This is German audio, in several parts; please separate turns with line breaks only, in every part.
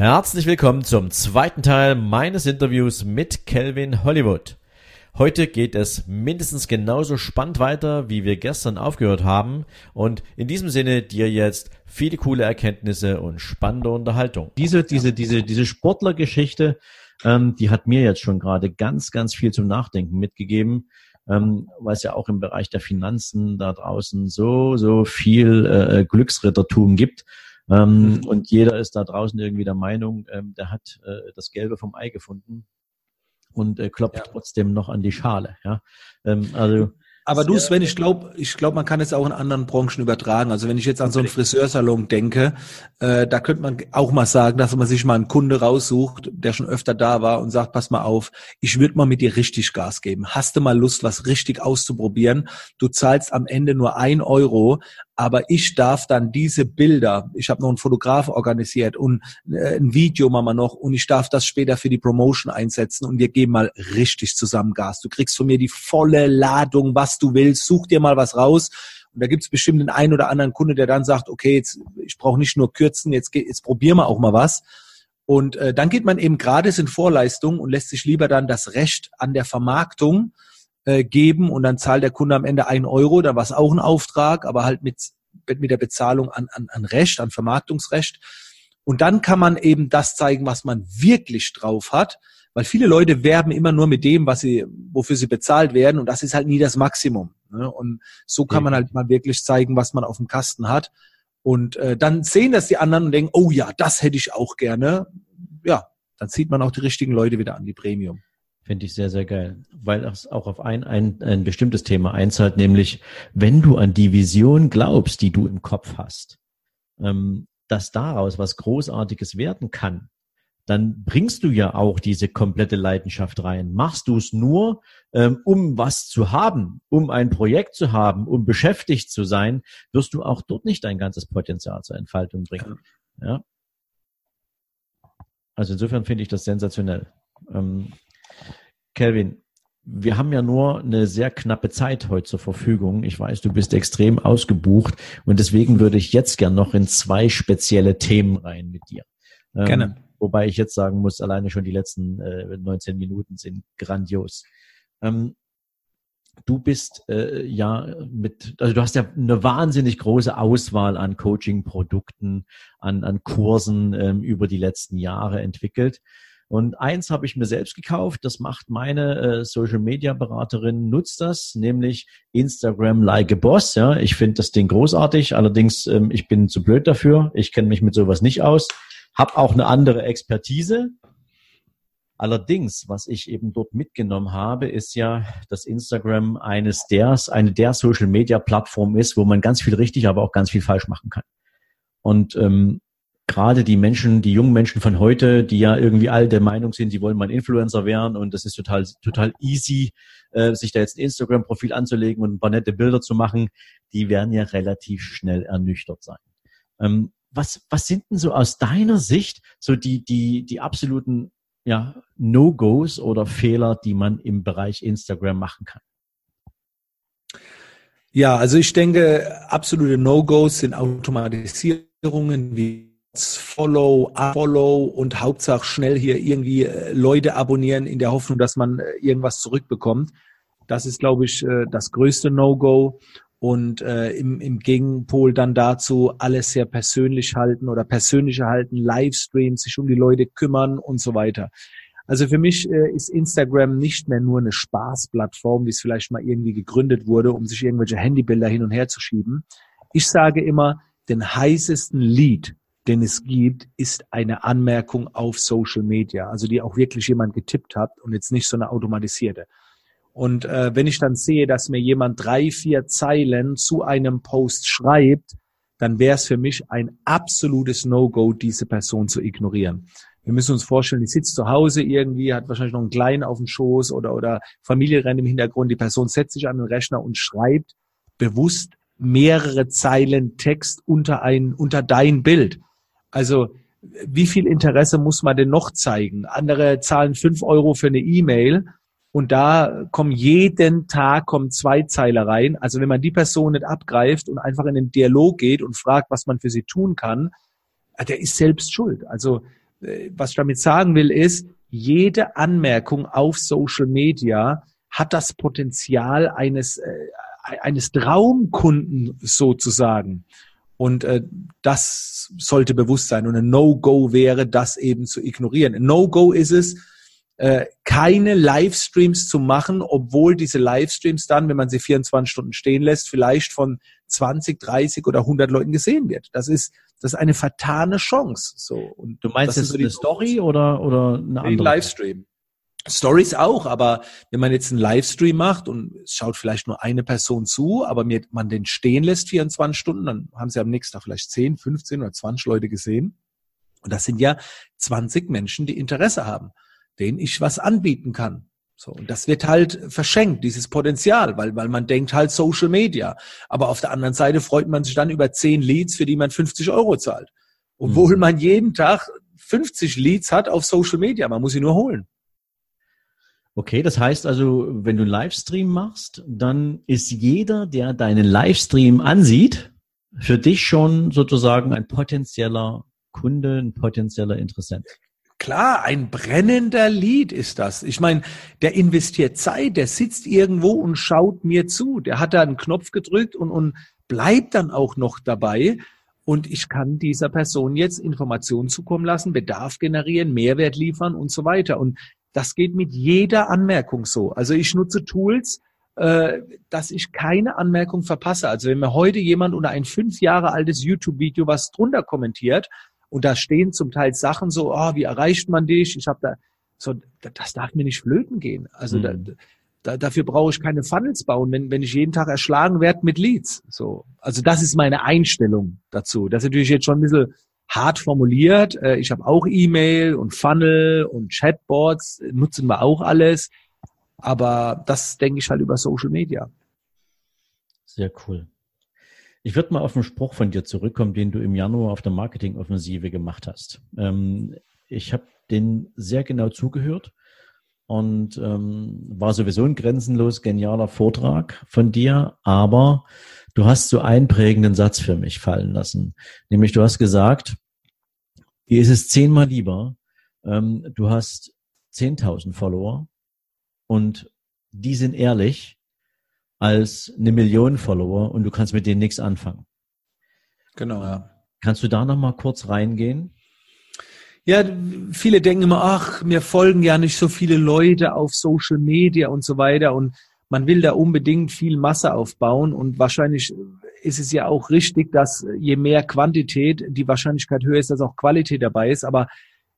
Herzlich willkommen zum zweiten Teil meines Interviews mit Kelvin Hollywood. Heute geht es mindestens genauso spannend weiter, wie wir gestern aufgehört haben. Und in diesem Sinne dir jetzt viele coole Erkenntnisse und spannende Unterhaltung.
Diese, diese, diese, diese Sportlergeschichte, ähm, die hat mir jetzt schon gerade ganz, ganz viel zum Nachdenken mitgegeben. Ähm, weil es ja auch im Bereich der Finanzen da draußen so, so viel äh, Glücksrittertum gibt. Ähm, mhm. Und jeder ist da draußen irgendwie der Meinung, ähm, der hat äh, das Gelbe vom Ei gefunden und äh, klopft ja. trotzdem noch an die Schale. Ja?
Ähm, also aber du, Sven, ich glaube, ich glaube, man kann es auch in anderen Branchen übertragen. Also wenn ich jetzt an so einen Friseursalon denke, äh, da könnte man auch mal sagen, dass man sich mal einen Kunde raussucht, der schon öfter da war und sagt, pass mal auf, ich würde mal mit dir richtig Gas geben. Hast du mal Lust, was richtig auszuprobieren? Du zahlst am Ende nur ein Euro, aber ich darf dann diese Bilder, ich habe noch einen Fotograf organisiert und äh, ein Video machen wir noch und ich darf das später für die Promotion einsetzen und wir geben mal richtig zusammen Gas. Du kriegst von mir die volle Ladung, was du willst, such dir mal was raus. Und da gibt's bestimmt den einen oder anderen Kunde, der dann sagt, okay, jetzt, ich brauche nicht nur kürzen, jetzt, jetzt probieren wir auch mal was. Und äh, dann geht man eben gratis in Vorleistung und lässt sich lieber dann das Recht an der Vermarktung äh, geben und dann zahlt der Kunde am Ende ein Euro, da war es auch ein Auftrag, aber halt mit, mit der Bezahlung an, an, an Recht, an Vermarktungsrecht. Und dann kann man eben das zeigen, was man wirklich drauf hat, weil viele Leute werben immer nur mit dem, was sie, wofür sie bezahlt werden und das ist halt nie das Maximum. Ne? Und so kann man halt mal wirklich zeigen, was man auf dem Kasten hat. Und äh, dann sehen das die anderen und denken, oh ja, das hätte ich auch gerne. Ja, dann zieht man auch die richtigen Leute wieder an die Premium.
Finde ich sehr, sehr geil, weil das auch auf ein, ein, ein bestimmtes Thema einzahlt, nämlich wenn du an die Vision glaubst, die du im Kopf hast, ähm, dass daraus was Großartiges werden kann, dann bringst du ja auch diese komplette Leidenschaft rein. Machst du es nur, ähm, um was zu haben, um ein Projekt zu haben, um beschäftigt zu sein, wirst du auch dort nicht dein ganzes Potenzial zur Entfaltung bringen. Ja. Also insofern finde ich das sensationell. Ähm, Kelvin, wir haben ja nur eine sehr knappe Zeit heute zur Verfügung. Ich weiß, du bist extrem ausgebucht und deswegen würde ich jetzt gern noch in zwei spezielle Themen rein mit dir.
Ähm, Gerne.
wobei ich jetzt sagen muss, alleine schon die letzten äh, 19 Minuten sind grandios. Ähm, du bist äh, ja mit, also du hast ja eine wahnsinnig große Auswahl an Coaching-Produkten, an, an Kursen ähm, über die letzten Jahre entwickelt. Und eins habe ich mir selbst gekauft, das macht meine äh, Social Media Beraterin, nutzt das, nämlich Instagram Like a Boss. Ja, ich finde das Ding großartig, allerdings ähm, ich bin zu blöd dafür, ich kenne mich mit sowas nicht aus, habe auch eine andere Expertise. Allerdings, was ich eben dort mitgenommen habe, ist ja, dass Instagram eines der, eine der Social Media Plattformen ist, wo man ganz viel richtig, aber auch ganz viel falsch machen kann. Und ähm, gerade die Menschen, die jungen Menschen von heute, die ja irgendwie all der Meinung sind, sie wollen mal Influencer werden und das ist total, total easy, äh, sich da jetzt ein Instagram-Profil anzulegen und ein paar nette Bilder zu machen, die werden ja relativ schnell ernüchtert sein. Ähm, was, was sind denn so aus deiner Sicht so die, die, die absoluten ja, No-Gos oder Fehler, die man im Bereich Instagram machen kann?
Ja, also ich denke, absolute No-Gos sind Automatisierungen wie Follow, Follow und Hauptsache schnell hier irgendwie äh, Leute abonnieren in der Hoffnung, dass man äh, irgendwas zurückbekommt. Das ist, glaube ich, äh, das größte No-Go. Und äh, im, im Gegenpol dann dazu alles sehr persönlich halten oder persönlicher halten, Livestreams, sich um die Leute kümmern und so weiter. Also für mich äh, ist Instagram nicht mehr nur eine Spaßplattform, wie es vielleicht mal irgendwie gegründet wurde, um sich irgendwelche Handybilder hin und her zu schieben. Ich sage immer, den heißesten Lead, den es gibt, ist eine Anmerkung auf Social Media, also die auch wirklich jemand getippt hat und jetzt nicht so eine automatisierte. Und äh, wenn ich dann sehe, dass mir jemand drei, vier Zeilen zu einem Post schreibt, dann wäre es für mich ein absolutes No-Go, diese Person zu ignorieren. Wir müssen uns vorstellen, die sitzt zu Hause irgendwie, hat wahrscheinlich noch einen Kleinen auf dem Schoß oder, oder Familie rennt im Hintergrund. Die Person setzt sich an den Rechner und schreibt bewusst mehrere Zeilen Text unter ein, unter dein Bild. Also wie viel Interesse muss man denn noch zeigen? Andere zahlen fünf Euro für eine E-Mail und da kommen jeden Tag kommen zwei Zeile rein. Also wenn man die Person nicht abgreift und einfach in den Dialog geht und fragt, was man für sie tun kann, der ist selbst schuld. Also äh, was ich damit sagen will, ist, jede Anmerkung auf Social Media hat das Potenzial eines, äh, eines Traumkunden sozusagen. Und äh, das sollte bewusst sein. Und ein No-Go wäre, das eben zu ignorieren. Ein No-Go ist es, äh, keine Livestreams zu machen, obwohl diese Livestreams dann, wenn man sie 24 Stunden stehen lässt, vielleicht von 20, 30 oder 100 Leuten gesehen wird. Das ist, das ist eine vertane Chance. So.
Und du meinst jetzt so eine Story oder, oder eine andere?
Livestream. Stories auch, aber wenn man jetzt einen Livestream macht und es schaut vielleicht nur eine Person zu, aber mir, man den stehen lässt 24 Stunden, dann haben sie am nächsten Tag vielleicht 10, 15 oder 20 Leute gesehen. Und das sind ja 20 Menschen, die Interesse haben, denen ich was anbieten kann. So, und das wird halt verschenkt, dieses Potenzial, weil, weil man denkt halt Social Media. Aber auf der anderen Seite freut man sich dann über 10 Leads, für die man 50 Euro zahlt. Obwohl mhm. man jeden Tag 50 Leads hat auf Social Media. Man muss sie nur holen.
Okay, das heißt also, wenn du einen Livestream machst, dann ist jeder, der deinen Livestream ansieht, für dich schon sozusagen ein potenzieller Kunde, ein potenzieller Interessent.
Klar, ein brennender Lied ist das. Ich meine, der investiert Zeit, der sitzt irgendwo und schaut mir zu. Der hat da einen Knopf gedrückt und, und bleibt dann auch noch dabei. Und ich kann dieser Person jetzt Informationen zukommen lassen, Bedarf generieren, Mehrwert liefern und so weiter. Und das geht mit jeder Anmerkung so. Also ich nutze Tools, äh, dass ich keine Anmerkung verpasse. Also wenn mir heute jemand unter ein fünf Jahre altes YouTube-Video was drunter kommentiert und da stehen zum Teil Sachen so, oh, wie erreicht man dich? Ich habe da so, das darf mir nicht flöten gehen. Also mhm. da, da, dafür brauche ich keine Funnels bauen, wenn, wenn ich jeden Tag erschlagen werde mit Leads. So, also das ist meine Einstellung dazu. Das ist natürlich jetzt schon ein bisschen hart formuliert. Äh, ich habe auch E-Mail und Funnel und Chatbots, nutzen wir auch alles. Aber das denke ich halt über Social Media.
Sehr cool. Ich würde mal auf einen Spruch von dir zurückkommen, den du im Januar auf der Marketingoffensive gemacht hast. Ähm, ich habe den sehr genau zugehört und ähm, war sowieso ein grenzenlos genialer Vortrag von dir, aber du hast so einen prägenden Satz für mich fallen lassen. Nämlich du hast gesagt, dir ist es zehnmal lieber, ähm, du hast 10.000 Follower und die sind ehrlich als eine Million Follower und du kannst mit denen nichts anfangen.
Genau, ja.
Kannst du da nochmal kurz reingehen?
Ja, viele denken immer, ach, mir folgen ja nicht so viele Leute auf Social Media und so weiter und man will da unbedingt viel Masse aufbauen und wahrscheinlich ist es ja auch richtig, dass je mehr Quantität, die Wahrscheinlichkeit höher ist, dass auch Qualität dabei ist. Aber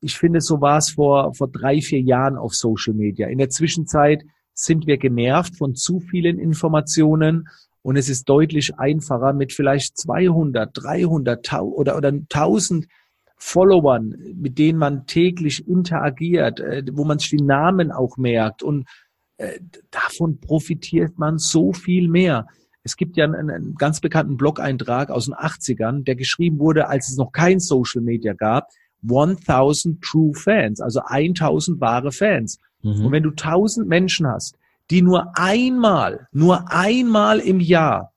ich finde, so war es vor, vor drei, vier Jahren auf Social Media. In der Zwischenzeit sind wir genervt von zu vielen Informationen und es ist deutlich einfacher mit vielleicht 200, 300 oder, oder 1000 Followern, mit denen man täglich interagiert, äh, wo man sich die Namen auch merkt und äh, davon profitiert man so viel mehr. Es gibt ja einen, einen ganz bekannten Blog-Eintrag aus den 80ern, der geschrieben wurde, als es noch kein Social Media gab, 1000 True Fans, also 1000 wahre Fans. Mhm. Und wenn du 1000 Menschen hast, die nur einmal, nur einmal im Jahr,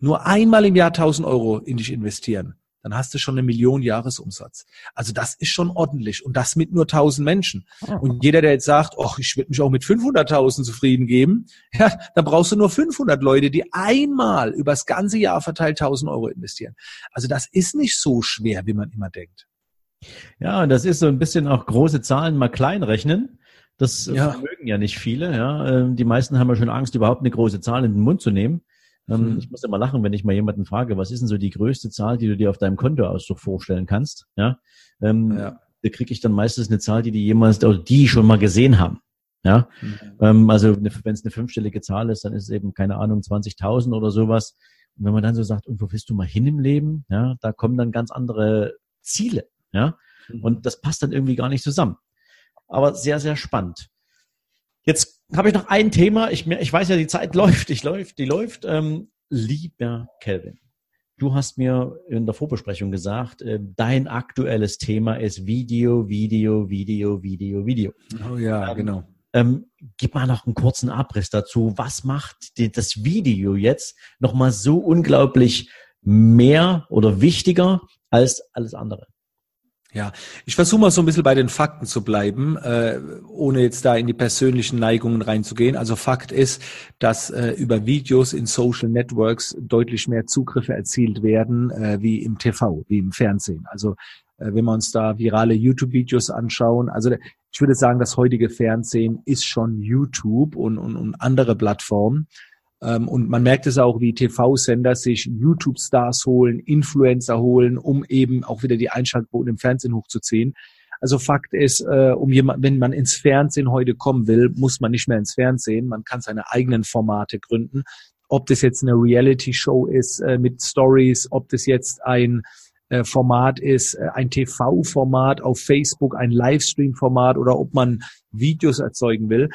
nur einmal im Jahr 1000 Euro in dich investieren, dann hast du schon eine Million Jahresumsatz. Also das ist schon ordentlich und das mit nur 1000 Menschen. Oh. Und jeder, der jetzt sagt, ach, ich würde mich auch mit 500.000 zufrieden geben, ja, dann brauchst du nur 500 Leute, die einmal übers ganze Jahr verteilt 1000 Euro investieren. Also das ist nicht so schwer, wie man immer denkt.
Ja, das ist so ein bisschen auch große Zahlen mal klein rechnen. Das ja. mögen ja nicht viele. Ja. Ähm, die meisten haben ja schon Angst, überhaupt eine große Zahl in den Mund zu nehmen. Ähm, hm. Ich muss immer lachen, wenn ich mal jemanden frage, was ist denn so die größte Zahl, die du dir auf deinem Kontoauszug vorstellen kannst? Ja, ähm, ja. da kriege ich dann meistens eine Zahl, die die jemals oder die schon mal gesehen haben. Ja, mhm. ähm, also wenn es eine fünfstellige Zahl ist, dann ist es eben keine Ahnung 20.000 oder sowas. Und wenn man dann so sagt, und wo willst du mal hin im Leben? Ja, da kommen dann ganz andere Ziele. Ja, mhm. und das passt dann irgendwie gar nicht zusammen. Aber sehr, sehr spannend. Jetzt habe ich noch ein Thema. Ich, ich weiß ja, die Zeit läuft, ich läuft, die läuft. Ähm, lieber Kelvin, du hast mir in der Vorbesprechung gesagt, äh, dein aktuelles Thema ist Video, Video, Video, Video, Video.
Oh ja, ähm, genau.
Ähm, gib mal noch einen kurzen Abriss dazu. Was macht die, das Video jetzt nochmal so unglaublich mehr oder wichtiger als alles andere?
Ja, ich versuche mal so ein bisschen bei den Fakten zu bleiben, äh, ohne jetzt da in die persönlichen Neigungen reinzugehen. Also Fakt ist, dass äh, über Videos in Social Networks deutlich mehr Zugriffe erzielt werden äh, wie im TV, wie im Fernsehen. Also äh, wenn wir uns da virale YouTube-Videos anschauen, also ich würde sagen, das heutige Fernsehen ist schon YouTube und, und, und andere Plattformen. Ähm, und man merkt es auch, wie TV-Sender sich YouTube-Stars holen, Influencer holen, um eben auch wieder die Einschaltquoten im Fernsehen hochzuziehen. Also Fakt ist, äh, um jemand, wenn man ins Fernsehen heute kommen will, muss man nicht mehr ins Fernsehen. Man kann seine eigenen Formate gründen. Ob das jetzt eine Reality-Show ist äh, mit Stories, ob das jetzt ein äh, Format ist, ein TV-Format auf Facebook, ein Livestream-Format oder ob man Videos erzeugen will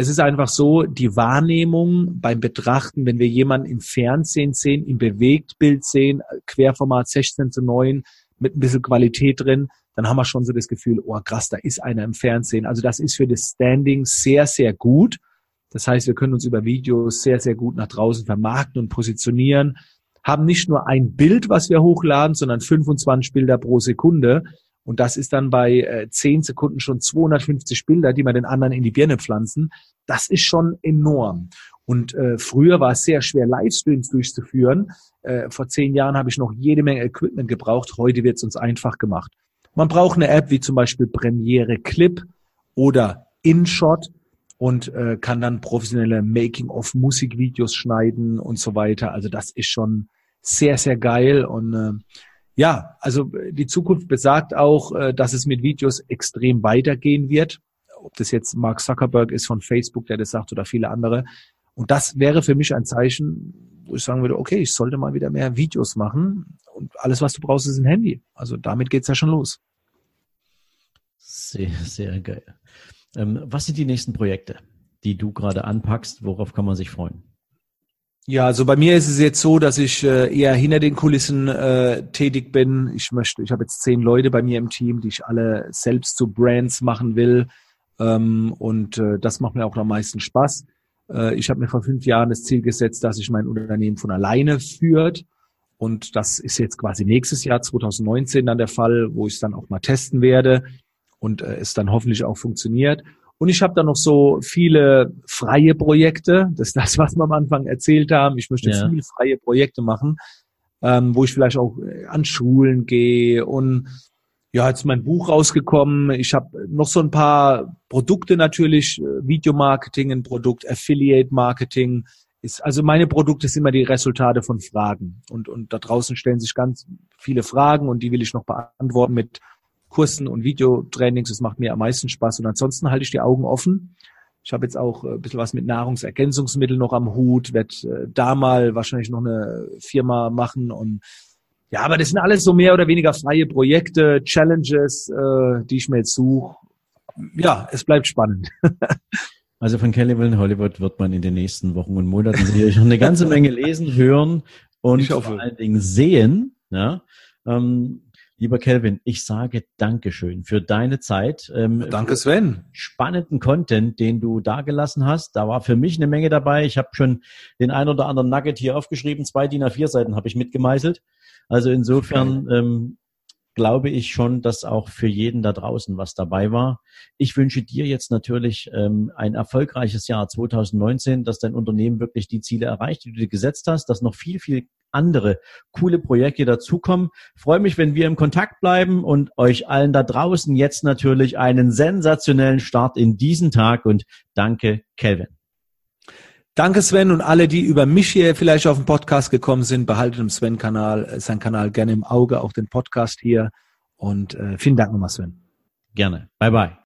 es ist einfach so, die Wahrnehmung beim Betrachten, wenn wir jemanden im Fernsehen sehen, im Bewegtbild sehen, Querformat 16 zu 9 mit ein bisschen Qualität drin, dann haben wir schon so das Gefühl, oh krass, da ist einer im Fernsehen. Also das ist für das Standing sehr, sehr gut. Das heißt, wir können uns über Videos sehr, sehr gut nach draußen vermarkten und positionieren, haben nicht nur ein Bild, was wir hochladen, sondern 25 Bilder pro Sekunde. Und das ist dann bei äh, 10 Sekunden schon 250 Bilder, die wir den anderen in die Birne pflanzen. Das ist schon enorm. Und äh, früher war es sehr schwer, Livestreams durchzuführen. Äh, vor zehn Jahren habe ich noch jede Menge Equipment gebraucht. Heute wird es uns einfach gemacht. Man braucht eine App wie zum Beispiel Premiere Clip oder InShot und äh, kann dann professionelle Making-of-Musikvideos schneiden und so weiter. Also das ist schon sehr, sehr geil und äh, ja, also die Zukunft besagt auch, äh, dass es mit Videos extrem weitergehen wird. Ob das jetzt Mark Zuckerberg ist von Facebook, der das sagt, oder viele andere. Und das wäre für mich ein Zeichen, wo ich sagen würde, okay, ich sollte mal wieder mehr Videos machen. Und alles, was du brauchst, ist ein Handy. Also damit geht's ja schon los.
Sehr, sehr geil. Ähm, was sind die nächsten Projekte, die du gerade anpackst? Worauf kann man sich freuen?
Ja, also bei mir ist es jetzt so, dass ich äh, eher hinter den Kulissen äh, tätig bin. Ich möchte, ich habe jetzt zehn Leute bei mir im Team, die ich alle selbst zu Brands machen will. Ähm, und äh, das macht mir auch am meisten Spaß. Äh, ich habe mir vor fünf Jahren das Ziel gesetzt, dass ich mein Unternehmen von alleine führt. Und das ist jetzt quasi nächstes Jahr, 2019, dann der Fall, wo ich es dann auch mal testen werde und äh, es dann hoffentlich auch funktioniert. Und ich habe da noch so viele freie Projekte. Das ist das, was wir am Anfang erzählt haben. Ich möchte ja. viele freie Projekte machen, ähm, wo ich vielleicht auch äh, an Schulen gehe. Und ja, jetzt ist mein Buch rausgekommen. Ich habe noch so ein paar Produkte natürlich, äh, Videomarketing, ein Produkt, Affiliate-Marketing. Ist, also meine Produkte sind immer die Resultate von Fragen. Und, und da draußen stellen sich ganz viele Fragen und die will ich noch beantworten mit Kursen und Videotrainings. Das macht mir am meisten Spaß. Und ansonsten halte ich die Augen offen. Ich habe jetzt auch äh, ein bisschen was mit Nahrungsergänzungsmitteln noch am Hut, werde äh, da mal wahrscheinlich noch eine Firma machen und ja, aber das sind alles so mehr oder weniger freie Projekte, Challenges, äh, die ich mir jetzt suche. Ja, es bleibt spannend.
Also von Cannibal Hollywood wird man in den nächsten Wochen und Monaten sicherlich noch eine ganze Menge lesen, hören und vor allen Dingen sehen. Ja? Ähm, Lieber Kelvin, ich sage Dankeschön für deine Zeit.
Ähm, Danke, Sven.
Spannenden Content, den du dagelassen hast. Da war für mich eine Menge dabei. Ich habe schon den ein oder anderen Nugget hier aufgeschrieben. Zwei DIN A4 Seiten habe ich mitgemeißelt. Also insofern ähm, glaube ich schon, dass auch für jeden da draußen was dabei war. Ich wünsche dir jetzt natürlich ähm, ein erfolgreiches Jahr 2019, dass dein Unternehmen wirklich die Ziele erreicht, die du dir gesetzt hast, dass noch viel, viel andere coole Projekte dazukommen. Freue mich, wenn wir im Kontakt bleiben und euch allen da draußen jetzt natürlich einen sensationellen Start in diesen Tag und danke, Kelvin.
Danke Sven und alle, die über mich hier vielleicht auf den Podcast gekommen sind, behaltet im Sven-Kanal, äh, sein Kanal gerne im Auge, auch den Podcast hier. Und äh, vielen Dank nochmal, Sven.
Gerne. Bye bye.